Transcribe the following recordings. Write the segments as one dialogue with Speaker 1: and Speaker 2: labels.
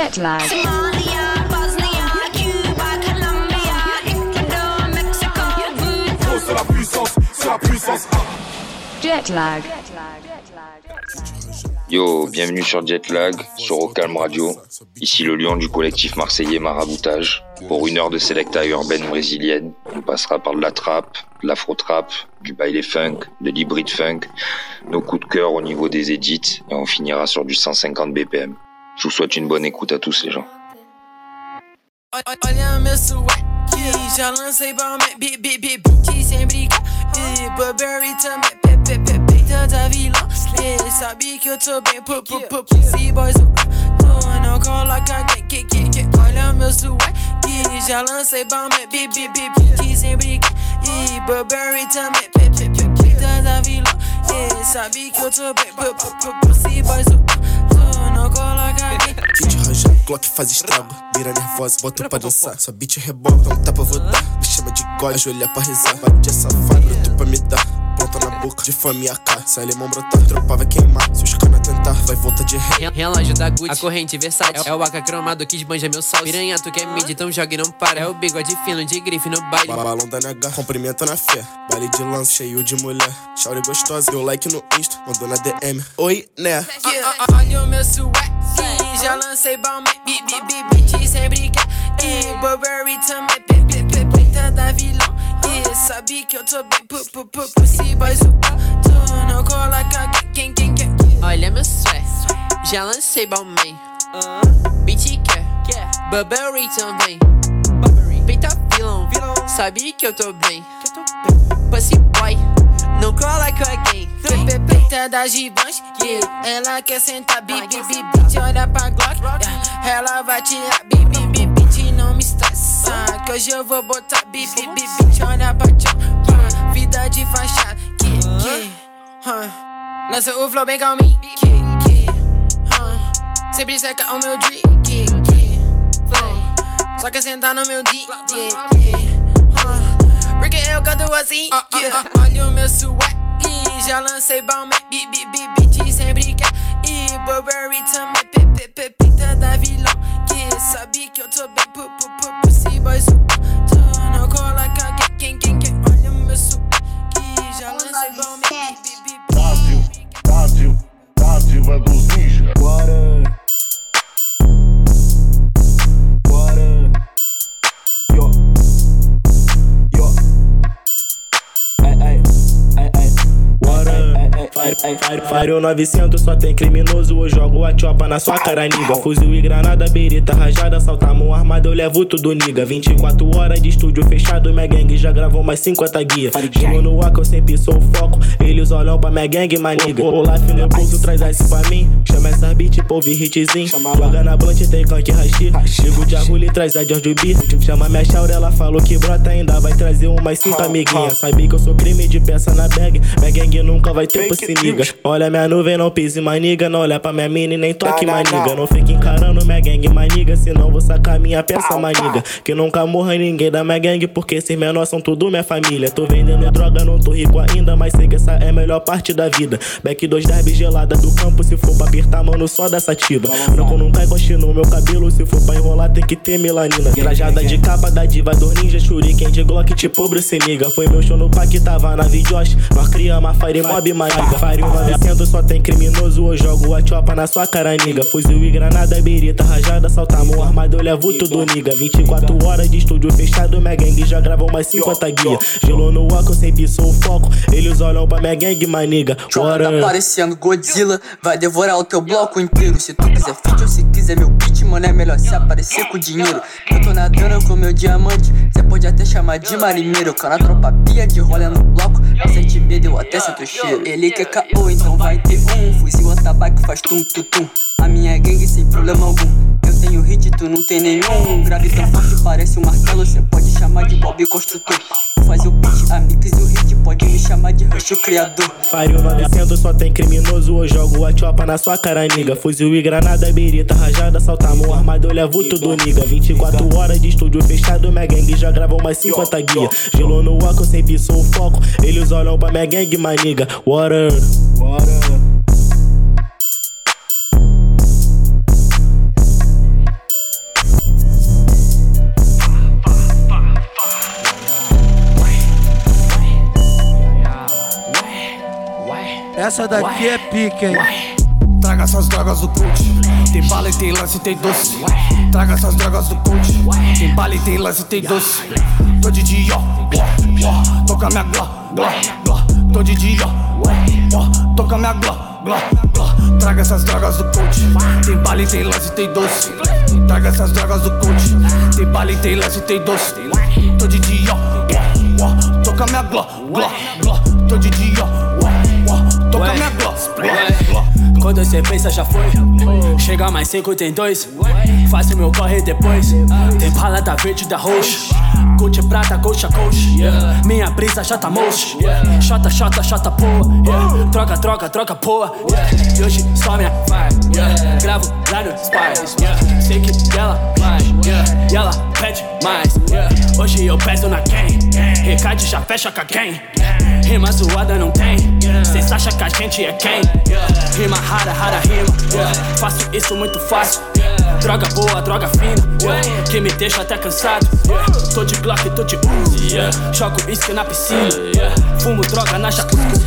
Speaker 1: Jet lag.
Speaker 2: Somalia, Bosnia, Cuba, Colombia, Ecuador, Mexico, voodoo.
Speaker 3: C'est la puissance, c'est la puissance.
Speaker 1: Jet lag.
Speaker 4: Yo, bienvenue sur Jetlag, sur Ocalm Radio. Ici le lion du collectif marseillais Maraboutage. Pour une heure de selecta urbaine brésilienne, on passera par de la trap, de l'afro-trap, du baile funk, de l'hybride funk, nos coups de cœur au niveau des edits, et on finira sur du 150 BPM. Je vous souhaite une bonne écoute à tous les gens.
Speaker 5: Olha meu swag, já lancei bomba, bi, bi, bi, bitch sem brincar. E Burberry também, pe, pe, pe, peita da vilã. E sabe que eu tô bem, pu, pu, pu, pussy boys. Tu não coloca quem, que, que, que. Olha meu swag, já lancei bomba, bi, bi, bi, bitch sem brincar. E Burberry também, pe, pe, pe, peita da vilã. E sabe que eu tô bem, pu, pu, pu, pussy boys.
Speaker 6: Kit ranja, Glock faz estrago. Mira nervosa, bota pra dançar. Sua bitch rebola, não tá pra votar. Me chama de God, ajoelha pra rezar. Bate essa faca, bruto pra me dar. Ponta na boca, de fome a cá. Se alemão brotar, tropa vai queimar. Se os cana tentar, vai voltar de ré.
Speaker 7: Re- Relógio da Gucci, a corrente versátil É o AK cromado que esbanja meu sal Piranha, tu quer mid, então joga e não para É o bigode fino de grife no baile
Speaker 6: Balão da NH, cumprimento na fé. Baile de lance, cheio de mulher. Shauri gostosa, deu like no Insta, mandou na DM. Oi, né?
Speaker 5: Olha o meu swag, já lancei bomba, bi, bi, bi, sem brincar. E Burberry também, pe, pe, pe, peita da vilão. E sabe que eu tô bem, pu, pu, pu, pussy boys. Tu não coloca quem, quem, quem.
Speaker 7: Olha meu swag Já lancei Balmain Beat quer? Burberry também. Peita vilão. Sabe que eu tô bem. Pussy boy Não cola com alguém
Speaker 5: Pe, pe, peita da gigante, yeah. Ela quer sentar, bi, bi, bi, bitch, olha pra Glock. yeah. Ela vai tirar, bi, bi, bi, bitch, não me estressa. Que hoje eu vou botar, bi, bi, bi, bitch, olha pra tchau. yeah. Vida de fachada, yeah, yeah. huh. Lança o flow bem calminho, yeah, yeah. huh. Sempre seca o meu drink, yeah, yeah. Flow. Só quer sentar no meu dick, yeah, yeah. Eu canto assim, yeah. Olha o meu swag, já lancei bomba, bi, bi, bi, bitch sem brincar. E Burberry também, pe, pe, pe, pinta da vilão. Que sabe que eu tô bem, pu, pu, pu, pussy boys. Tu não coloca quem, quem, quem, quem. Olha o meu swag, já lancei bi, bi, bi, bi.
Speaker 3: Brasil, Brasil, Brasil é dos.
Speaker 6: Bora. Bora. Fario 900 só tem criminoso. Eu jogo a chopa na sua cara, niga. Fuzil e granada, berita rajada. Saltamos armado, eu levo tudo, niga. 24 horas de estúdio fechado. Minha gangue já gravou mais 50 guias. Chego no ar que eu sempre sou foco. Eles olham pra minha gangue, maniga. O life no bolso traz ice pra mim. Chama essa beat, povo e hitzinho. Joga na blunt, tem canque rachi. Chego de arrulho e traz a George B. Chama minha chaura, ela falou que brota ainda vai trazer umas cinco amiguinhas. Sabe que eu sou crime de peça na bag. Minha gangue nunca vai ter pussy niga. Olha minha nuvem, não pise maniga. Não olha pra minha mini, nem toque maniga. Não fique encarando minha gangue maniga. Senão vou sacar minha peça maniga. Que nunca morra ninguém da minha gangue. Porque esses menores são tudo minha família. Tô vendendo droga, não tô rico ainda. Mas sei que essa é a melhor parte da vida. Back 2 derby gelada do campo. Se for pra apertar, mano, só da sativa. Branco não cai coxinha no meu cabelo. Se for pra enrolar, tem que ter melanina. Trajada de capa da diva do ninja. Shuriken de Glock, tipo Bruce Niga. Foi meu show no parque, tava na Videosh. Nós criamos a Fire Mob Maniga. Fire 900 só tem criminoso. Eu jogo a chopa na sua cara, niga. Fuzil e granada, berita rajada. Saltamos o armado, eu levo tudo, niga. 24 horas de estúdio fechado. Minha gangue já gravou mais 50 guia. Gelo no ar, que eu sempre sou o foco. Eles olham pra minha gangue, maniga. Bora.
Speaker 8: Tá parecendo Godzilla, vai devorar o teu bloco inteiro. Se tu quiser feat ou se quiser meu beat, mano, é melhor se aparecer com dinheiro. Eu tô nadando com meu diamante, cê pode até chamar de marinheiro. Cana tropa pia de rola no bloco, não sente medo, eu até sinto cheiro. Ele quer caô, então vai ter um. Fuzil atabaque faz tum tum tum. A minha gangue sem problema algum. Eu tenho hit, tu não tem nenhum. Grave tão forte, parece um martelo, cê pode chamar de Bob Construtor. Faz o beat, a mix e o hit, pode me chamar de Rush, o criador.
Speaker 6: Fire 900 só tem criminoso. Eu jogo a chopa na sua cara, niga. Fuzil e granada, berita rajada. Saltamos o armado, eu levo tudo, niga. 24 horas de estúdio fechado. Minha gangue já gravou mais 50 guia. Gelo no ar, que eu sempre sou o foco. Eles olham pra minha gangue, maniga. Water. Water.
Speaker 9: Essa daqui é pique, hein?
Speaker 10: Traga essas drogas do coach. Tem bala e tem lance, tem doce. Traga essas drogas do coach. Tem bala e tem lance, tem doce. Tô de dia, ó, toca minha gló, gló, gló. Tô de dia, ó, toca minha gló, gló, gló. Traga essas drogas do coach. Tem bala e tem lance, tem doce. Traga essas drogas do coach. Tem bala e tem lance, tem doce. Tô de dia, ó, ó, toca minha gló, gló, gló. Tô de dia, ó, gló.
Speaker 11: Quando cê pensa já foi. Chega mais cinco, tem dois. Faço meu corre depois. Tem bala da verde da roxa. Gucci prata, coxa, coxa. Minha brisa já tá mocha Chota, chota, chota, porra Troca, troca, troca, porra E hoje só minha vibe. Gravo lá no Spy Sei que ela vai. E ela pede mais. Hoje eu peço na quem Recade já fecha com a quem Rima zoada não tem. Cês acham que a gente é quem? Rima rara, rara rima. Faço isso muito fácil Droga boa, droga fina Que me deixa até cansado Tô de Glock, tô de Uzi Jogo isca na piscina Fumo droga na jacuzzi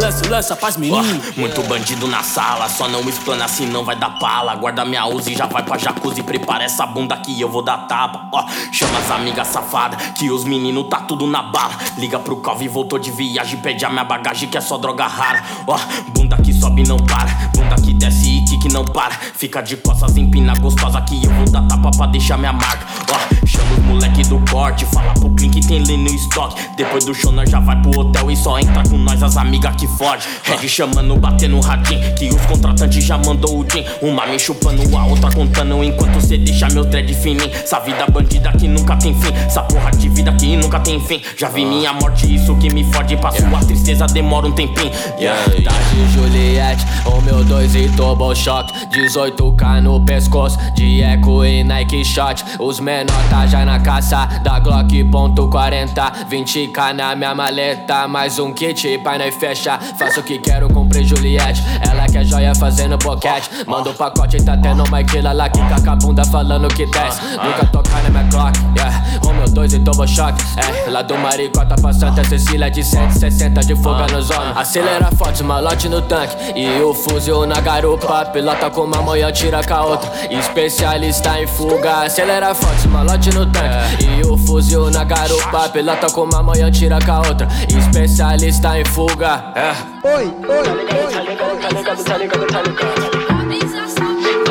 Speaker 11: Lanço, lança pras meninas
Speaker 12: Muito bandido na sala, só não explana assim não vai dar pala. Guarda minha Uzi, já vai pra jacuzzi, prepara essa bunda que eu vou dar tapa. Ó, chama as amigas safadas, que os meninos tá tudo na bala. Liga pro Calvi, voltou de viagem, pede a minha bagagem que é só droga rara. Ó, bunda que sobe não para, bunda que desce e que não para. Fica de costas, empina gostosa que eu vou dar tapa pra deixar minha marca. Ó, chama os moleque do corte, fala pro Clean que tem lê no estoque. Depois do show nós já vai pro hotel e só entra com nós as amigas que foge. Red chamando, batendo radinho, que os contratantes já mandou o din. Uma me chupando, a outra contando, enquanto cê deixa meu dread fininho. Essa vida bandida que nunca tem fim, essa porra de vida que nunca tem fim. Já vi minha morte, isso que me fode, pra sua tristeza demora um tempinho. Yeah.
Speaker 13: Tarde Juliette, o meu dois e Turbo Shock 18k no pescoço, de eco e Nike Shot. Os menor tá já na caça, da Glock ponto 40 20k na minha maleta, mais um kit pai nós fecha. Faço o que quero, comprei Juliette. Ela quer joia fazendo boquete. Manda o pacote, tá tendo uma quila lá Que caca bunda falando que desce. Nunca tocar na minha clock, yeah. O meu dois e Turbo Shock, é. Lá do Maricota pra Santa Cecília de 160 de fuga no zona Acelera forte, malote no tanque. E o fuzil na garupa Pilota com uma manhã, tira com a outra Especialista em fuga Acelera forte, malote no tanque E o fuzil na garupa Pilota com uma manhã, tira com a outra Especialista em fuga é.
Speaker 9: Oi, oi, oi.
Speaker 11: Tá ligado, tá ligado, tá ligado, tá ligado Tá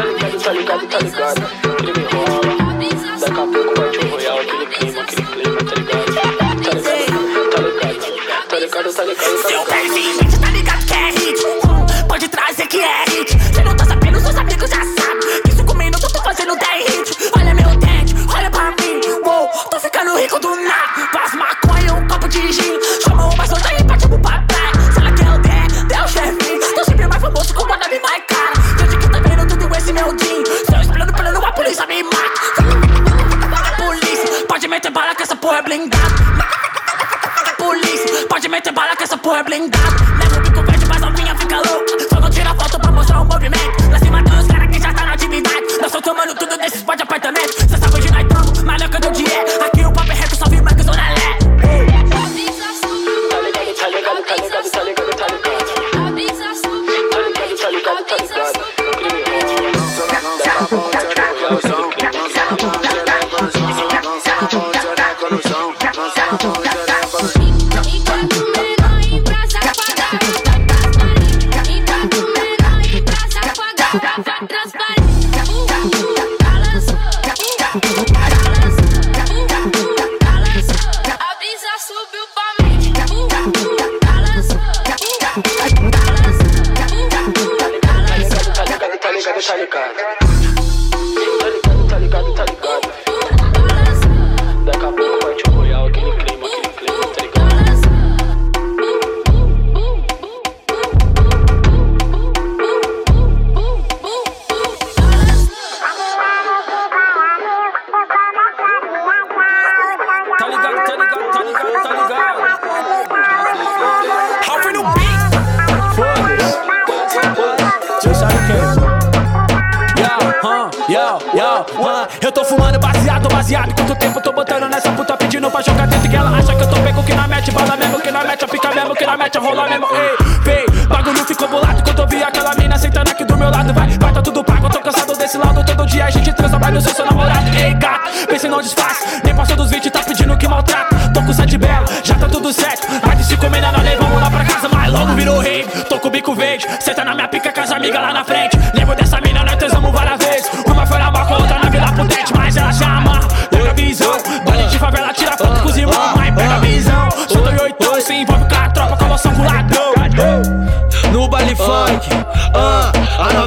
Speaker 11: ligado, tá ligado, tá ligado Crime rola Daqui a pouco vai te royal Aquele clima, aquele clima, tá ligado Tá ligado, tá ligado Tá ligado, tá ligado, tá
Speaker 14: Seu
Speaker 11: ligado
Speaker 14: perfil, tá ligado porra é blindada. Polícia, pode meter bala que essa porra é blindada. Leva o bico verde, mas a minha fica louca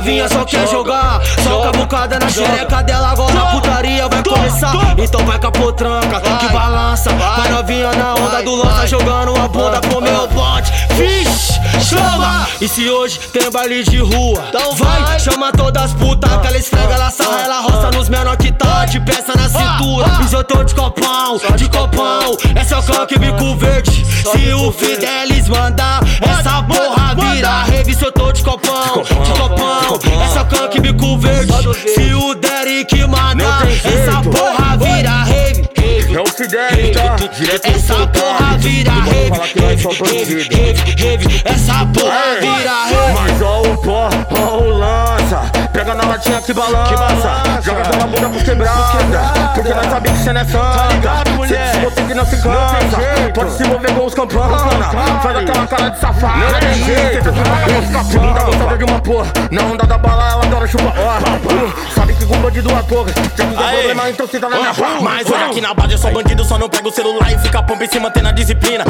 Speaker 15: novinha só quer jogar. Só cabucada na xereca dela, agora a putaria vai começar. Então vai com a potranca que balança. Vai. Novinha na onda do lança, jogando a bunda com meu bote. Vixe, chama! E se hoje tem baile de rua, então vai, chama todas as putas. Que ela esfrega, ela sarra, ela roça nos menor que tá de peça na cintura. Mas eu tô de copão, de copão. É só clã bico verde. Se o Fidelis mandar, essa porra vira. Se eu tô de copão, de copão. É só clã bico verde. Se o Derek mandar, essa porra vira rave.
Speaker 16: É o Fidelis, tá? Direto
Speaker 15: Essa porra vira rave, rave, rave, rave. Essa porra vira rave.
Speaker 16: Mas ó o pó, ó o lança Pega na latinha que balança. Joga pela bunda por quebrada Porque nós sabe que cê não é santa Cê se você que não se cansa. Pode se mover com os campana. Faz aquela cara de safado Não tem jeito. Segunda gostada de uma porra. Na onda da bala ela adora chupar uh, Sabe que com bandido a porra Se quiser problema então cita na minha barra
Speaker 12: Mas olha aqui na base eu sou bandido, só não pego o celular e fica pompa e se manter na disciplina.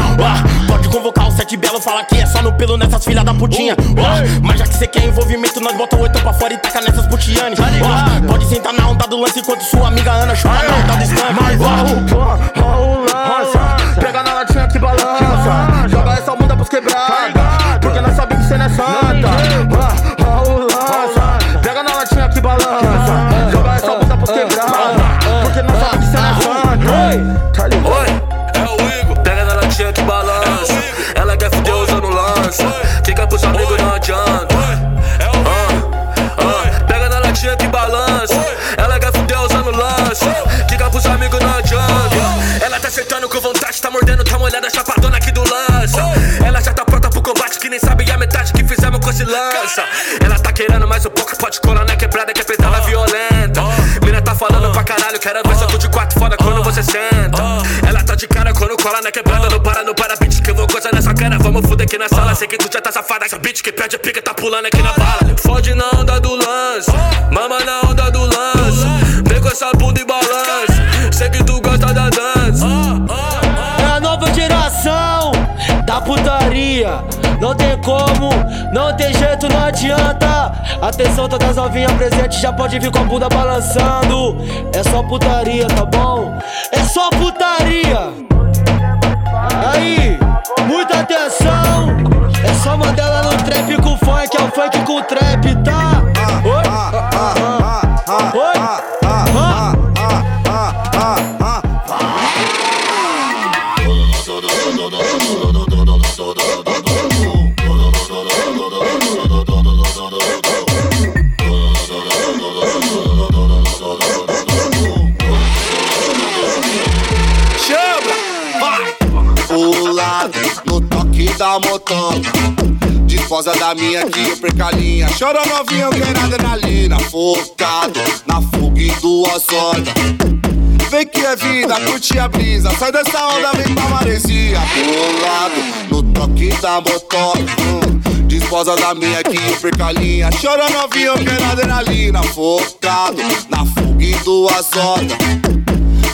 Speaker 12: Pode convocar o sete belo, fala que é só no pelo nessas filhas da putinha. Uá, mas já que cê quer envolvimento, nós bota o oito pra fora e taca nessas putiane. Uá, pode sentar na onda do lance enquanto sua amiga Ana chupa na onda do stand.
Speaker 16: Mas ó ó o lança Pega na latinha que balança. Joga essa bunda pros quebrada Porque nós sabe que cê não é santa. Ó, ó o lança Pega na latinha que balança
Speaker 15: lança. Ela tá querendo mais um pouco, pode colar na quebrada que é pesada violenta. Mina tá falando pra caralho, quero ver só de quatro foda quando você senta. Ela tá de cara quando cola na quebrada, não para, não para, bitch, que eu vou coisa nessa cara. Vamos fuder aqui na sala, sei que tu já tá safada. Essa bitch que pede a pica tá pulando aqui na bala. Fode na onda do lance, mama na onda do lance. Vem com essa bunda e balança, sei que tu gosta da dança. É a nova geração da putaria. Não tem como, não tem jeito, não adianta. Atenção, todas as novinhas presentes já pode vir com a bunda balançando. É só putaria, tá bom? É só putaria. Aí, muita atenção. É só Mandela no trap com funk, é o funk com trap, tá?
Speaker 17: Disposa da minha que eu perco a linha. Chora novinha, eu quero adrenalina Focado na fuga e duas horas Vem que é vida, curte a brisa Sai dessa onda, vem pra maresia. Pulado no toque da motoca hum. Disposa da minha que eu perco a linha. Chora novinha, eu quero adrenalina Focado na fuga e duas horas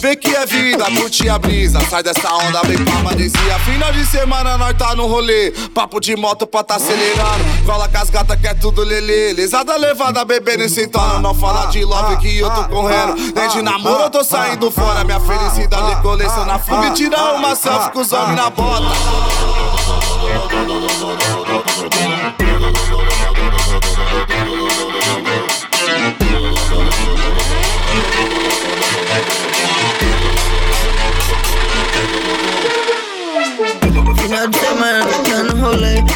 Speaker 17: Vê que é vida, curte a brisa. Sai dessa onda, vem pra maresia. Final de semana, nós tá no rolê. Papo de moto pra tá acelerando. Cola com as gatas que é tudo lelê. Lesada levada, bebendo e sentando. Não fala de love que eu tô correndo. Nem de namoro eu tô saindo fora. Minha felicidade coleciona fuga e tirar uma selfie com os homens na bota.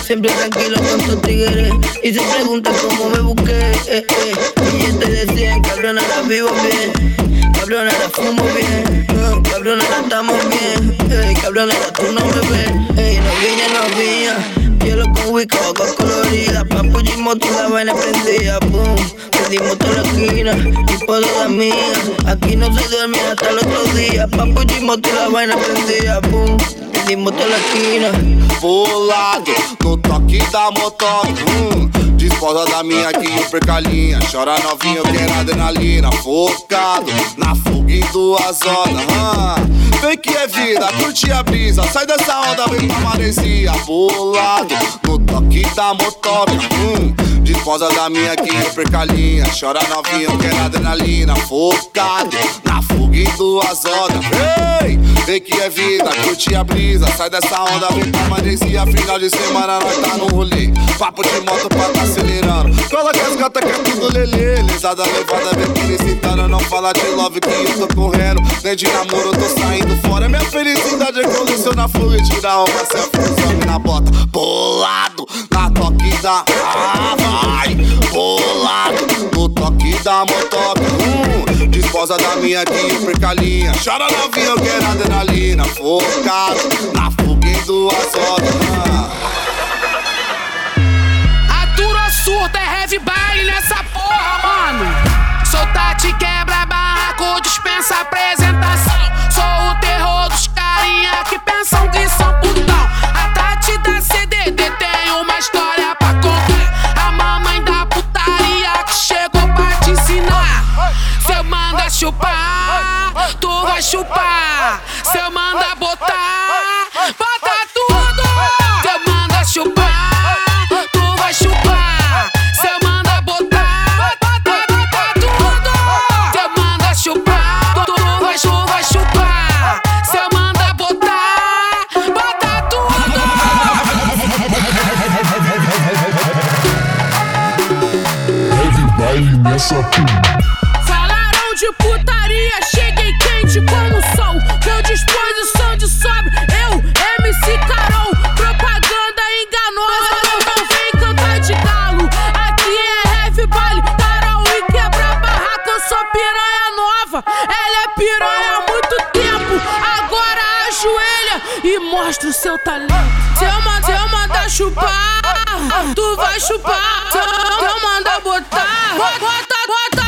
Speaker 18: Siempre tranquilo con tus tigres. Y se preguntan cómo me busqué, eh, eh. Y yo te decía, cabrón, ahora vivo bien. Cabrón, ahora fumo bien. Cabrón, ahora estamos bien. cabrón, ahora tú no me ves. No vine, no vine. Whisky, con colorida. Papu y moto, la vaina prendida, boom.
Speaker 19: Pedimos toda la esquina, tipo de amigas. Aquí no se duerme hasta el otro día. Papo y la vaina prendida, pum. Pedimos toda la esquina.
Speaker 17: Pulado no toque da motoca. Hum, disposa da minha aqui, percalinha. Chora novinho, quero adrenalina. Focado na fuga em duas horas. Hum. Vem que é vida, curte a brisa. Sai dessa onda, vem pra maresia. Pulado no toque da motoca. Hum, disposa da minha aqui, percalinha. Chora novinho, quero adrenalina. Focado na fuga em duas horas. Ei, vem que é vida, curte a brisa. Sai dessa onda, vem pra maresia. Final de semana nós tá no rolê. Papo de moto pra tá acelerando. Coloca as gatas que é tudo lelê. Lesada levada, vem felicitando. Não fala de love que eu tô correndo. Nem de namoro, eu tô saindo fora. Minha felicidade é colecionar fogo e tirar uma selfie some na bota. Bolado na toque da. Ah, vai! Bolado no toque da motoca. Hum, disposa da minha aqui, percalinha. Chora novinha, eu quero adrenalina. Focado na em duas horas. Ah.
Speaker 20: surta, é heavy baile nessa porra, mano. Sou Tati quebra barraco, dispensa apresentação. Sou o terror dos carinha que pensam que são putão. Chupar, tu vai chupar. Cê manda botar, bota tudo. Cê manda chupar, tu vai chupar. Cê manda botar, bota, bota tudo. Cê manda chupar, tu vai, tu vai chupar. Cê manda botar, bota tudo.
Speaker 21: Baile nessa
Speaker 20: Falaram de putaria, cheguei quente como sol. Com disposição de sobra, eu, MC Carol. Propaganda enganosa, não, não vem cantar de galo. Aqui é heavy baile, Carol e quebra barraco. Eu sou piranha nova, ela é piranha há muito tempo. Agora ajoelha e mostra o seu talento. Se eu, man- se eu mandar chupar, tu vai chupar. Eu, se eu mandar botar, bota, bota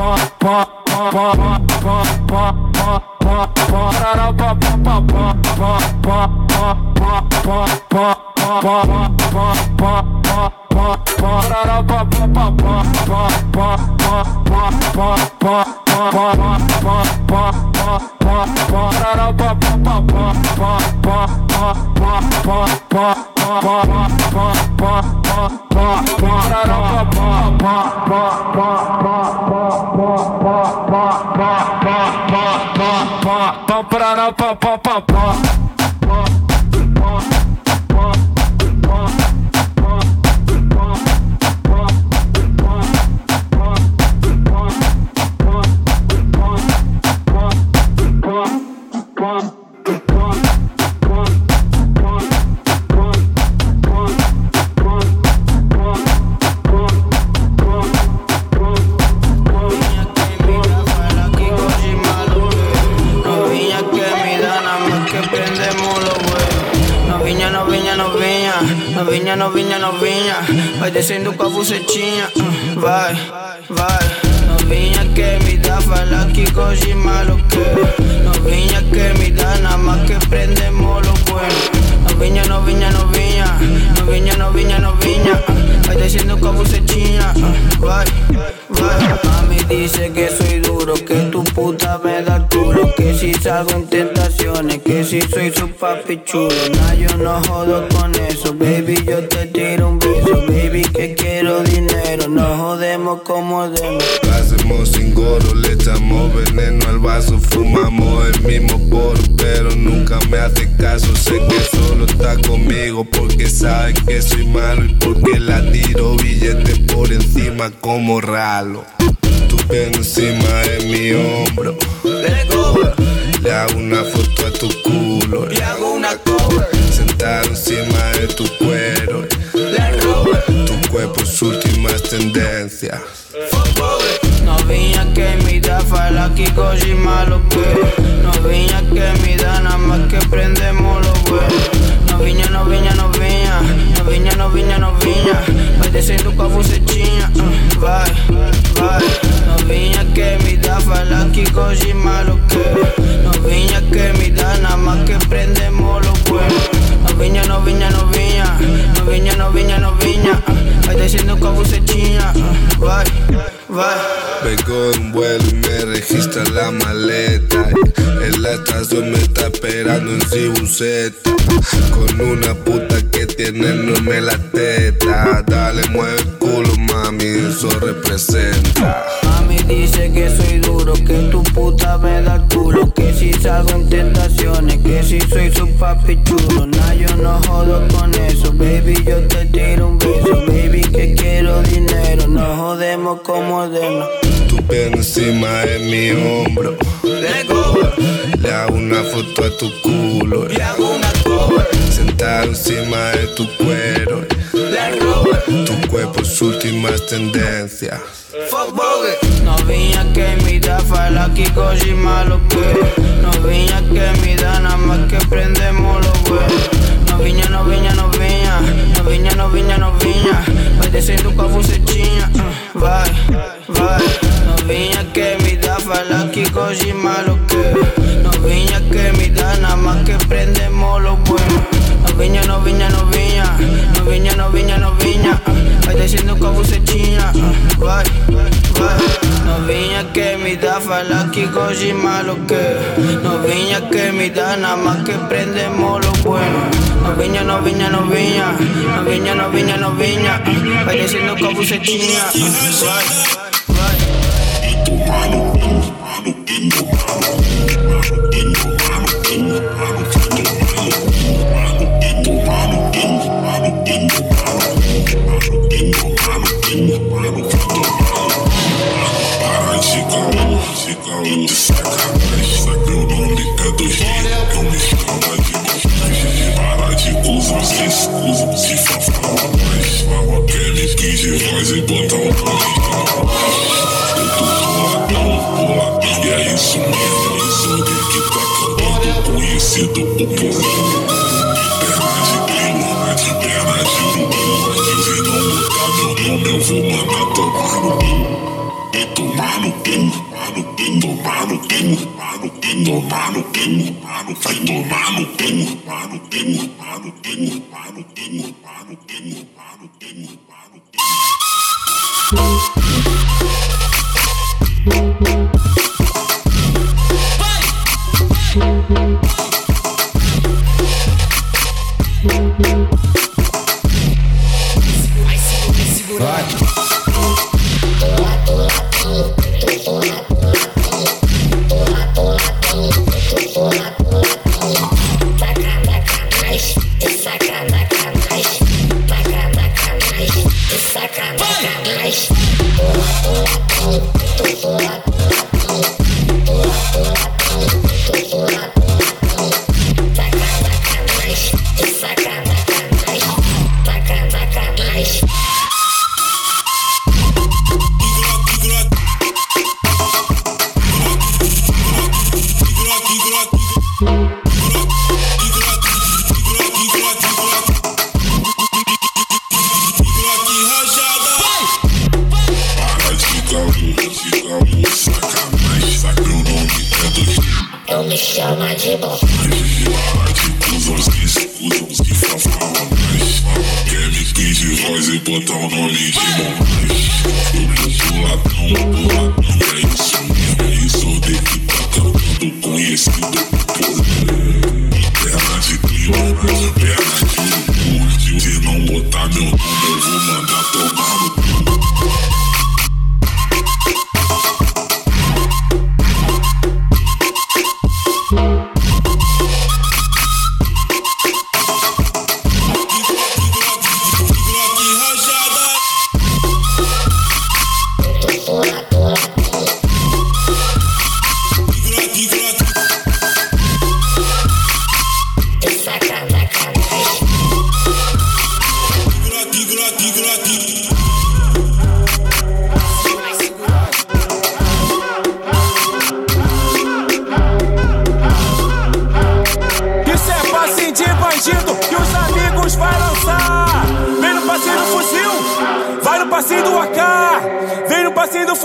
Speaker 19: Pop, pop, pop. Novinha Vai descendo com a bucetinha. Vai, vai. Novinha que me dá fala que coge malo que. Novinha que me dá nada más que prendemos los buenos. Novinha, novinha, novinha. Novinha, novinha, novinha. Vai descendo com a bucetinha. uh, Vai, vai. Mami dice que soy duro, que tu puta me da culo, que si salgo en tentaciones, que si soy su papi chulo. Nah, yo no jodo con eso, baby, yo te tiro un beso, como.
Speaker 22: Lo hacemos sin goro, le echamos veneno al vaso, fumamos el mismo poro, pero nunca me hace caso. Sé que solo está conmigo porque sabe que soy malo y porque la tiro billetes por encima como ralo. Tu pelo encima de mi hombro. Le hago una foto a tu culo. Le hago una cover. Sentado encima de tu cuero. Tu cuerpo es últimas tendencias.
Speaker 19: Dá fala que coge malo que. Novinha que me dá nada más que prendemos los huevos. Novinha, novinha, novinha. Novinha, novinha, novinha. Vai descendo com a bucetinha. uh, Vai, vai. Novinha que me dá fala que coge malo que. Novinha que me dá nada más que prendemos los huevos. Novinha, novinha, novinha. Novinha, novinha, novinha. Vai descendo com a bucetinha. uh, Vai, vai.
Speaker 22: Vengo en un vuelo y me registra la maleta. En la estación me está esperando en Cibuseta. Con una puta que tiene enorme la teta. Dale, mueve el culo, mami, eso representa.
Speaker 19: Dice que soy duro, que tu puta me da culo, que si salgo en tentaciones, que si soy su papi chulo. Nah, yo no jodo con eso, baby, yo te tiro un beso, baby, que quiero dinero, no jodemos como de
Speaker 22: Tu pelo encima de mi hombro. Le hago una foto a tu culo. Le hago una cover. Sentado encima de tu cuero. Tu cuerpo es últimas tendencias.
Speaker 19: Novinha que me dá fala que coge malo que. Novinha que me dá nada más que prendemos los huevos. Novinha, novinha, novinha. Novinha, novinha, novinha. Que me dá fala que coge malo que. Novinha que me dá nada más que prendemos los buenos. Novinha, novinha, novinha. Novinha, novinha, novinha. Vai descendo com a bucetinha. uh, Vai.
Speaker 21: Tomar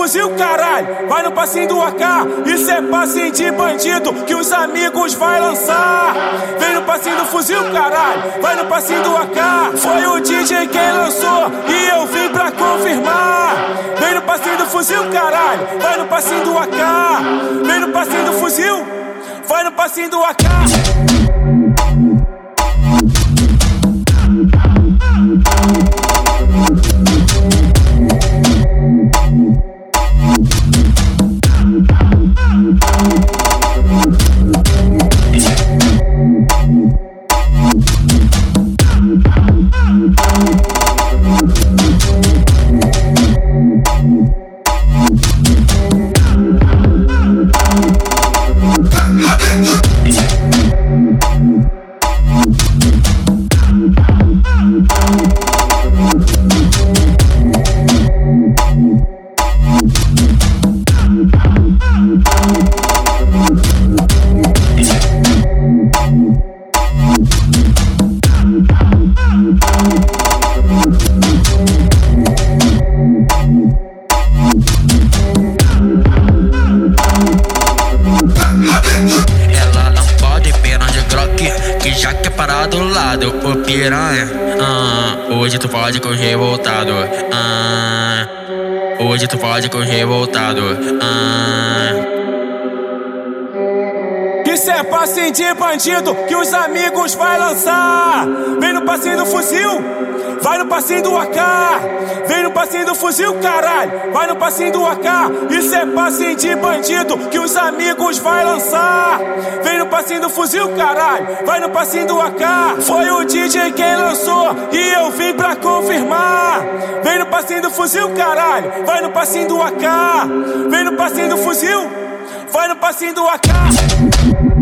Speaker 23: fuzil, caralho, vai no passinho do AK. Isso é passinho de bandido que os amigos vai lançar. Vem no passinho do fuzil, caralho, vai no passinho do AK. Foi o DJ quem lançou e eu vim pra confirmar. Vem no passinho do fuzil, caralho, vai no passinho do AK. Vem no passinho do fuzil, vai no passinho do AK.
Speaker 16: Piranha, ah, hoje tu pode com revoltado. Ah, hoje tu pode com revoltado. Ah.
Speaker 23: Isso é passinho de bandido que os amigos vai lançar. Vem no passinho do fuzil, vai no passinho do AK. Vem no passinho do fuzil, caralho, vai no passinho do AK. Isso é passinho de bandido que os amigos vai lançar. Vem no passinho do fuzil, caralho, vai no passinho do AK. Foi o DJ quem lançou e eu vim pra confirmar. Vem no passinho do fuzil, caralho, vai no passinho do AK. Vem no passinho do fuzil, vai no passinho do AK.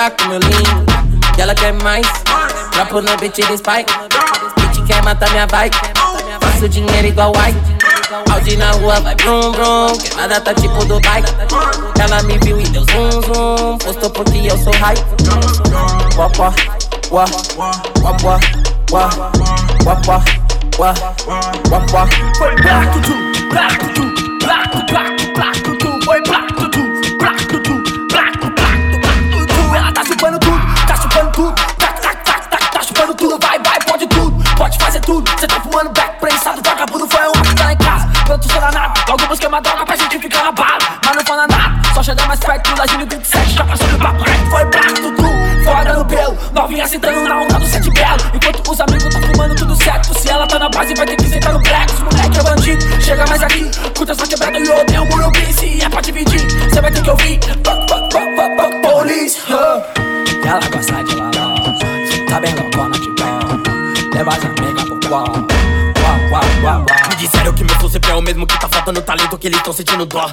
Speaker 14: tá com meu lindo. E ela quer mais. Trapo no beat de spike. Bitch quer matar minha bike. Faço dinheiro igual white. Audi na rua vai brum brum, que nada tá tipo do bike. Ela me viu e deu zoom zoom, postou porque eu sou hype. Wap wap wap wap wap wap wap wap. wá. Foi black to black to black to black. Pronto, sou danado, logo busquei uma droga pra gente ficar na bala, mas não fala nada. Só chegar mais perto, da Gino 27, já passou do papo. Foi black tutu. Foda no pelo, novinha sentando na onda do sete belo. Enquanto os amigos tá fumando tudo certo. Se ela tá na base vai ter que sentar no Os moleque é bandido, chega mais aqui. Curta só quebrada e eu odeio o Morumbi. Se é pra dividir, cê vai ter que ouvir. Fuck, fuck, fuck, fuck, fuck, police huh?
Speaker 24: Ela gosta de laló Tá bem loucona de pé. Leva as amigas pro qual
Speaker 12: Me disseram que meu flow sempre é o mesmo que tá faltando talento que eles tão sentindo dó.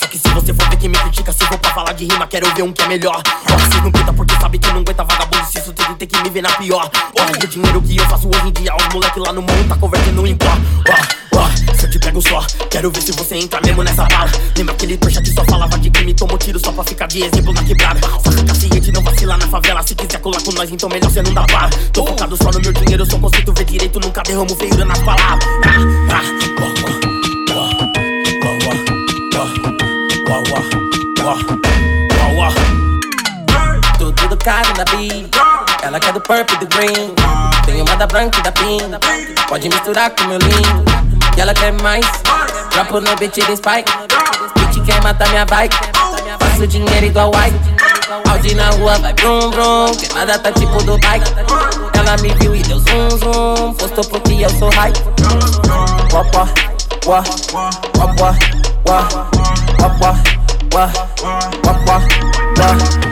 Speaker 12: Só que se você for ver quem me critica, se for pra falar de rima, quero ver um que é melhor. Ó, vocês não pinta porque sabe que não aguenta vagabundo, se isso tudo tem que me ver na pior. Ó, o dinheiro que eu faço hoje em dia, os moleque lá no mundo tá convertendo em pó pega só. Quero ver se você entra mesmo nessa bala. Lembra aquele trouxa que só falava de crime, tomou tiro só pra ficar de exemplo na quebrada. Só fica tá ciente, não vacila na favela. Se quiser colar com nós, então melhor você não dá para. Tô focado só no meu dinheiro, eu só consigo ver direito, nunca derramo feiura na palavra. Ah, ah,
Speaker 14: tudo caro na beat. Ela quer do purple e do green. Tem uma da branca e da pink. Pode misturar com meu lindo. E ela quer mais pôr no beat de spike. Bitch quer matar minha bike. Faço dinheiro igual white. Audi na rua vai brum brum Queimada tá tipo do bike. Ela me viu e deu zoom zoom. Postou porque eu sou hype. Wap wap wap wap wap wap wap wap wap wap
Speaker 25: dançar.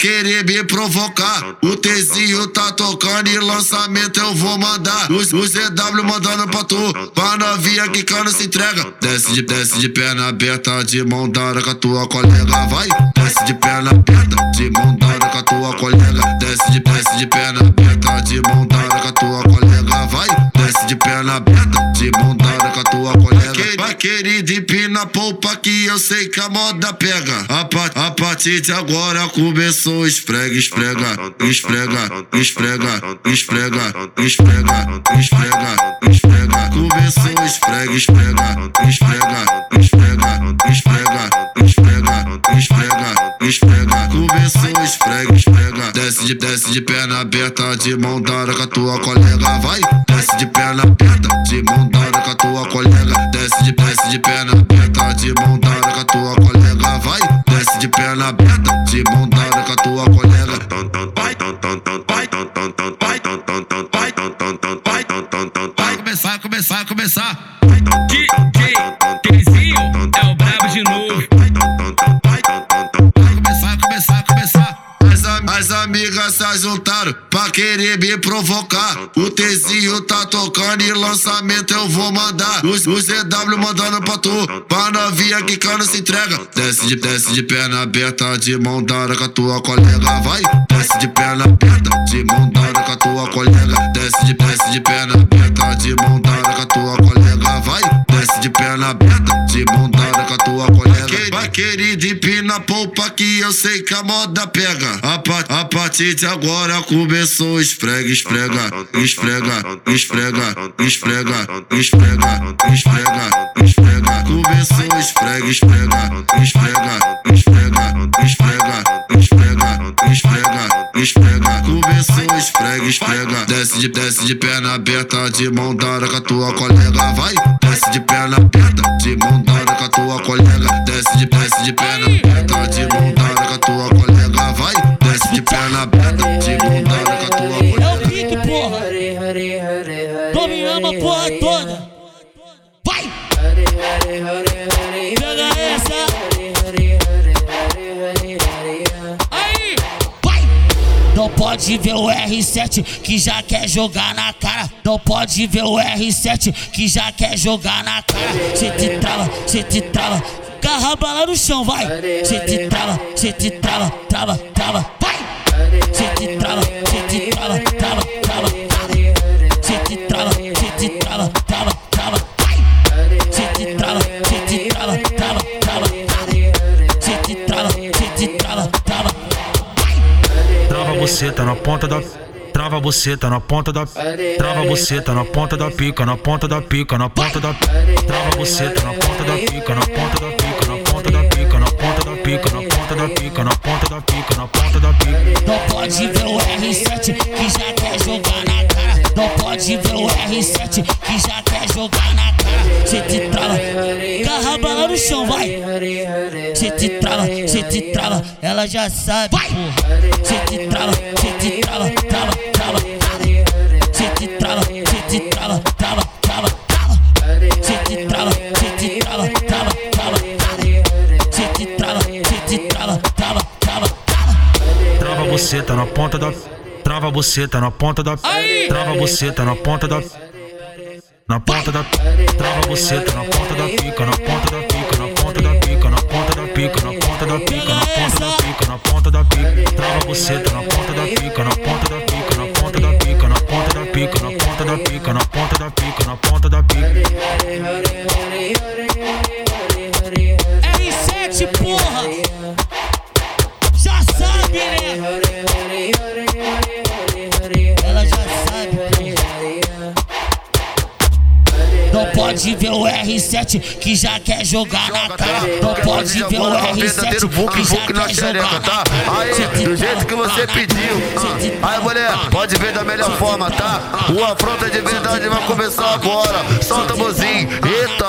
Speaker 26: Querer me provocar. O Tzinho tá tocando e lançamento eu vou mandar. Os ZW mandando pra tu, pra novinha que cano se entrega. Desce de, desce de perna aberta, de mão dada com a tua colega. Vai, desce de perna aberta, de mão dada com a tua colega. Desce de, desce de perna aberta, de mão dada com a tua colega. Vai, desce de perna aberta, colega. Vai, querida, empina a polpa que eu sei que a moda pega. A, pa- a partir de agora começou esfrega, esfrega, esfrega, esfrega, esfrega, esfrega, esfrega, esfrega. Começou esfrega, esfrega, esfrega, esfrega, esfrega, esfrega, esfrega, esfrega. Começou esfrega, esfrega. De, desce de perna aberta, de mão dada com a tua colega. Vai, desce de perna aberta, de mão dada com a tua colega. Desce de, desce de perna aberta, de mão dada com a tua colega. Vai, desce de perna aberta, de mão dada com a tua colega. Vai, vai, vai, vai começar, começar, começar. Se juntaram pra querer me provocar. O Tzinho tá tocando e lançamento eu vou mandar. Os, os ZW mandando pra tu, pra novinha que cano se entrega. Desce de, desce de perna aberta, de mão dada com a tua colega. Vai, desce de perna aberta, de mão dada com a tua colega. Desce de, desce de perna aberta, de mão dada com a tua colega. Vai, desce de perna aberta, de mão dada querida, empina a polpa que eu sei que a moda pega. A, pa- a partir de agora começou esfrega, esfrega, esfrega, esfrega, esfrega, esfrega, esfrega, esfrega. Começou esfrega, esfrega, esfrega, esfrega, esfrega, esfrega, esfrega, esfrega. Esfrega, esfrega. Desce de, desce de perna aberta, de mão dada com a tua colega. Vai, desce de perna aberta, de mão dada com a tua colega. Desce de, desce de perna aberta, de mão
Speaker 27: pode ver o R7 que já quer jogar na cara. Não pode ver o R7 que já quer jogar na cara. Cê te trava, cê te trava. Carraba lá no chão, vai. Cê te trava, cê te trava, trava, trava, vai. Cê te trava, cê te trava, trava,
Speaker 28: Tá na ponta da. Trava você, tá na ponta da. Trava você, tá na ponta da pica, na ponta da pica, na ponta da. Trava você, tá na ponta da pica, na ponta da pica, na ponta da pica, na ponta da pica, na ponta da pica, na ponta da pica, na ponta da pica.
Speaker 27: Não pode ver o R7 que já quer jogar na cara. Não pode ver o R7 que já quer jogar na Cê te trava, carraba lá no chão, vai. Cê te trava, cê te trava, ela já sabe, porra. Cê te trava, cê te trava, trava, trava. Cê te trava, cê te trava, trava, trava, trava. Cê te trava, cê te trava, trava, trava. Cê te trava, cê te trava, trava, trava.
Speaker 28: Trava você, tá na ponta da. Trava você, tá na ponta da. Trava você, tá na ponta da. Na ponta da. Trava você, tá na ponta da pica, na ponta da pica, na ponta da pica, na ponta da pica, na ponta da pica, na ponta da pica, na ponta da pica. Trava você, tá na ponta da pica, na ponta da pica, na ponta da pica, na ponta da pica, na ponta da pica, na ponta da pica, na ponta da pica.
Speaker 27: R7, porra! Já sabe, né? Não pode ver o R7 que já quer jogar na cara. Não pode ver o R7 que já quer jogar na cara.
Speaker 26: Aí, do jeito que você pediu. Aí, mulher, pode ver da melhor forma, tá? O afronta de verdade vai começar agora. Solta a mozinha, eita.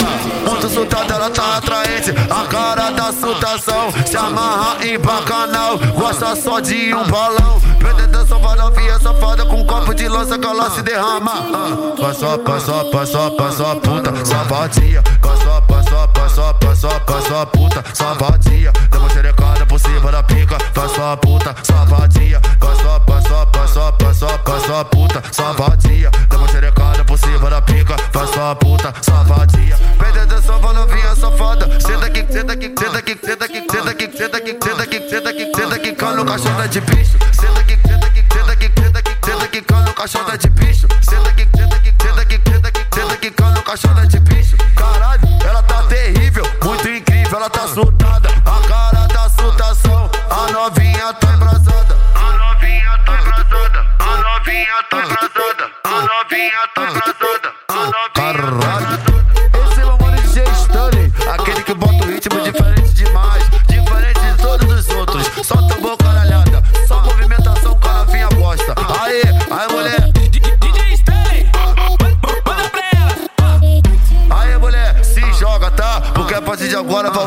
Speaker 26: Muito soltada, ela tá atraente. A cara da soltação se amarra em bacanal. Gosta só de um balão. Pretendendo salvar novinha safada com um copo de lança que ela se derrama. Ah, Passou, passou, passou, passou, puta, safadinha. Passou, passou, passou, passou, passou, puta, safadinha. Dá uma xerecada por cima da pica, passou, puta, safadinha. Passou, passou, passou, passou, passou, puta, safadinha. Dá uma xerecada por cima da pica, passou, puta, safadinha. Pretendendo salvar novinha safada. Senta aqui, senta aqui, senta aqui, senta aqui, senta aqui, senta aqui, senta aqui, senta aqui, senta aqui, cano cachorro de bicho. Senta aqui, senta aqui, caixota de bicho.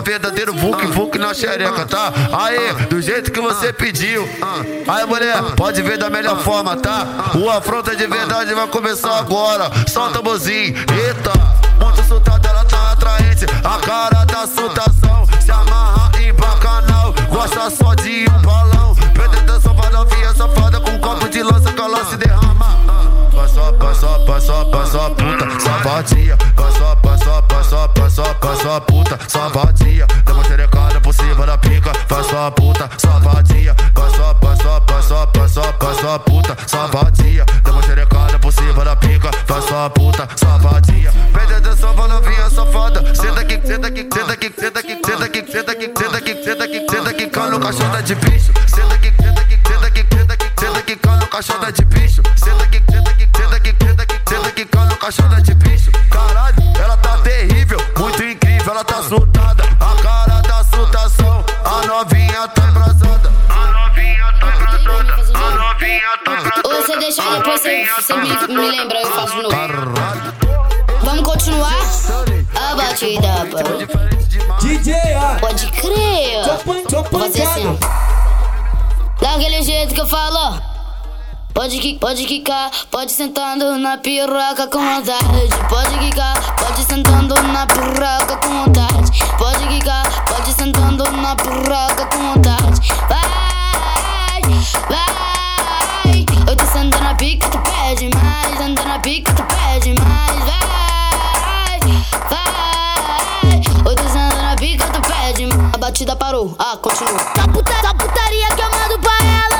Speaker 26: Verdadeiro Vuk Vuk na xereca, tá? Aí, do jeito que você pediu. Aí mulher, pode ver da melhor forma, tá? O afronta de verdade vai começar agora. Solta a mozinha, eita. Muito soltada, ela tá atraente. A cara da soltação se amarra em bacanal. Gosta só de um balão. Pretendendo salvar novinha safada com um copo de lança que ela se derrama. Passou, passou, passou, passou, puta, safadinha. Passou, passou, puta, safadinha. Dá uma xerecada por cima da pica, passou, puta, safadinha. Passou, passou, passou, passou, passou, puta, safadinha. Dá uma xerecada por cima da pica, passou, puta, safadinha. Pretendendo salvar novinha safada. Senta aqui, senta aqui, senta aqui, senta aqui, senta aqui, senta aqui, senta aqui, senta aqui, senta aqui, cano cachorro de bicho. Senta aqui, senta aqui, senta aqui, senta aqui, senta aqui, cano cachorro de bicho. Senta aqui, senta aqui, senta aqui, senta aqui, senta aqui, cano cachorro de bicho. Novinha tá embrasada. A novinha tá embrasada, a novinha tá embrasada.
Speaker 29: Ou você deixa depois você, você me, me lembra, eu faço de novo. Vamos continuar? A batida, pô.
Speaker 23: DJ,
Speaker 29: Pode crer. Vou fazer assim. Daquele jeito que eu falo. Pode, qui pode quicar, pode sentando na piroca com vontade. Pode quicar, pode sentando na piroca com vontade. Pode quicar, pode sentando na piroca com vontade. Vai, vai. Eu tô sentando na pica, tu pede mais. Sentando na pica, tu pede mais. Vai, vai. Eu tô sentando na pica, tu pede mais. A batida parou, ah, continua. Da, puta, da putaria que eu mando pra ela.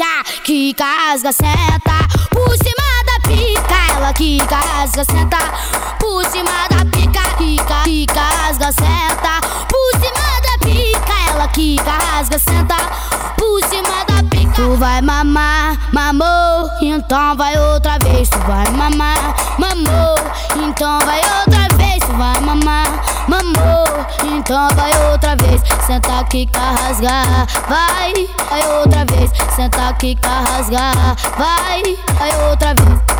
Speaker 29: bicha que casga seta por cima da pica. Ela que casga seta por cima da pica. Pica que casga seta por cima da pica. Ela que casga seta por cima da pica. Tu vai mamar, mamou, então vai outra vez. Tu vai mamar, mamou, então vai outra vez. Tu vai mamar mamou, então vai outra vez, senta aqui rasgar, vai, vai outra vez, senta aqui rasgar, vai, vai outra vez.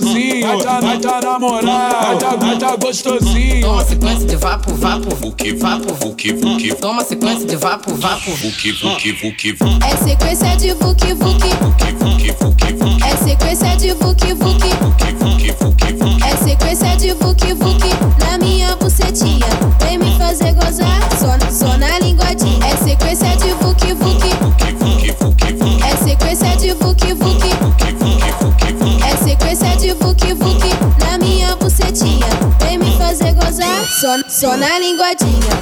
Speaker 30: gostosinho, vai tá namorar, vai tá gostosinho.
Speaker 7: Toma sequência de vapo, vapo, vuki, vapo, vuki, vuki. Toma sequência de vapo, vapo,
Speaker 31: vuki, vuki, vuki.
Speaker 32: É sequência de vuki, vuki. É sequência de vuki, vuki. Só na linguadinha.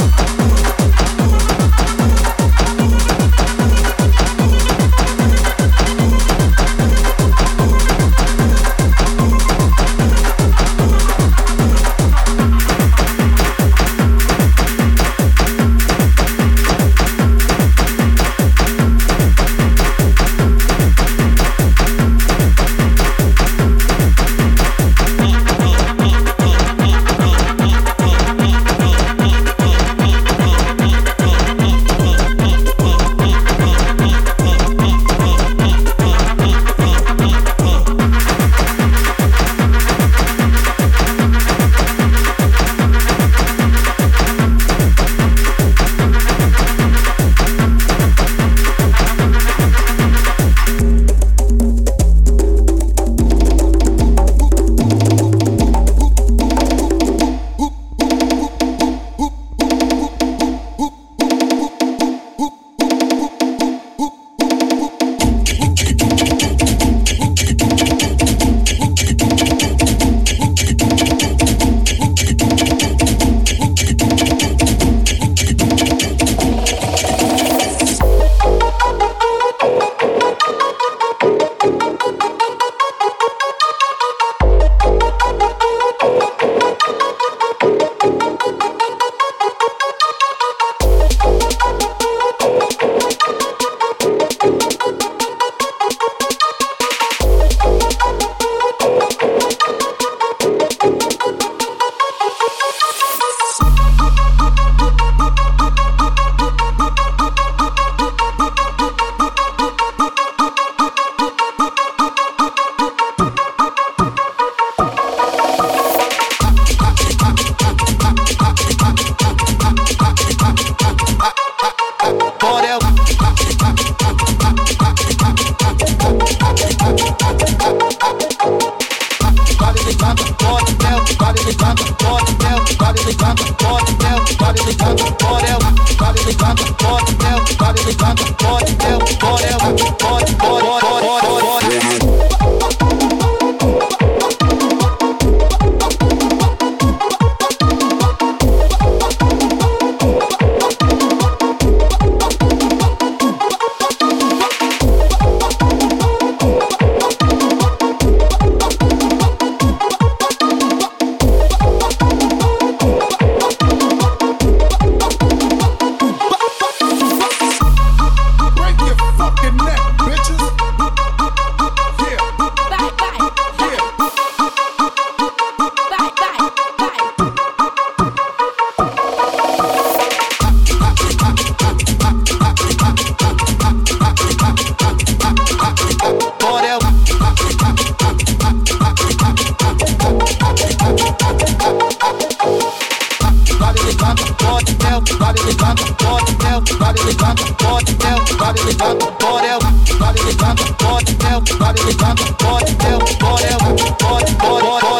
Speaker 32: Vai me ligar com Borel,
Speaker 33: vai
Speaker 17: me pode, com Borel, vai me pode, com Borel, pode,
Speaker 34: Borel, Borel,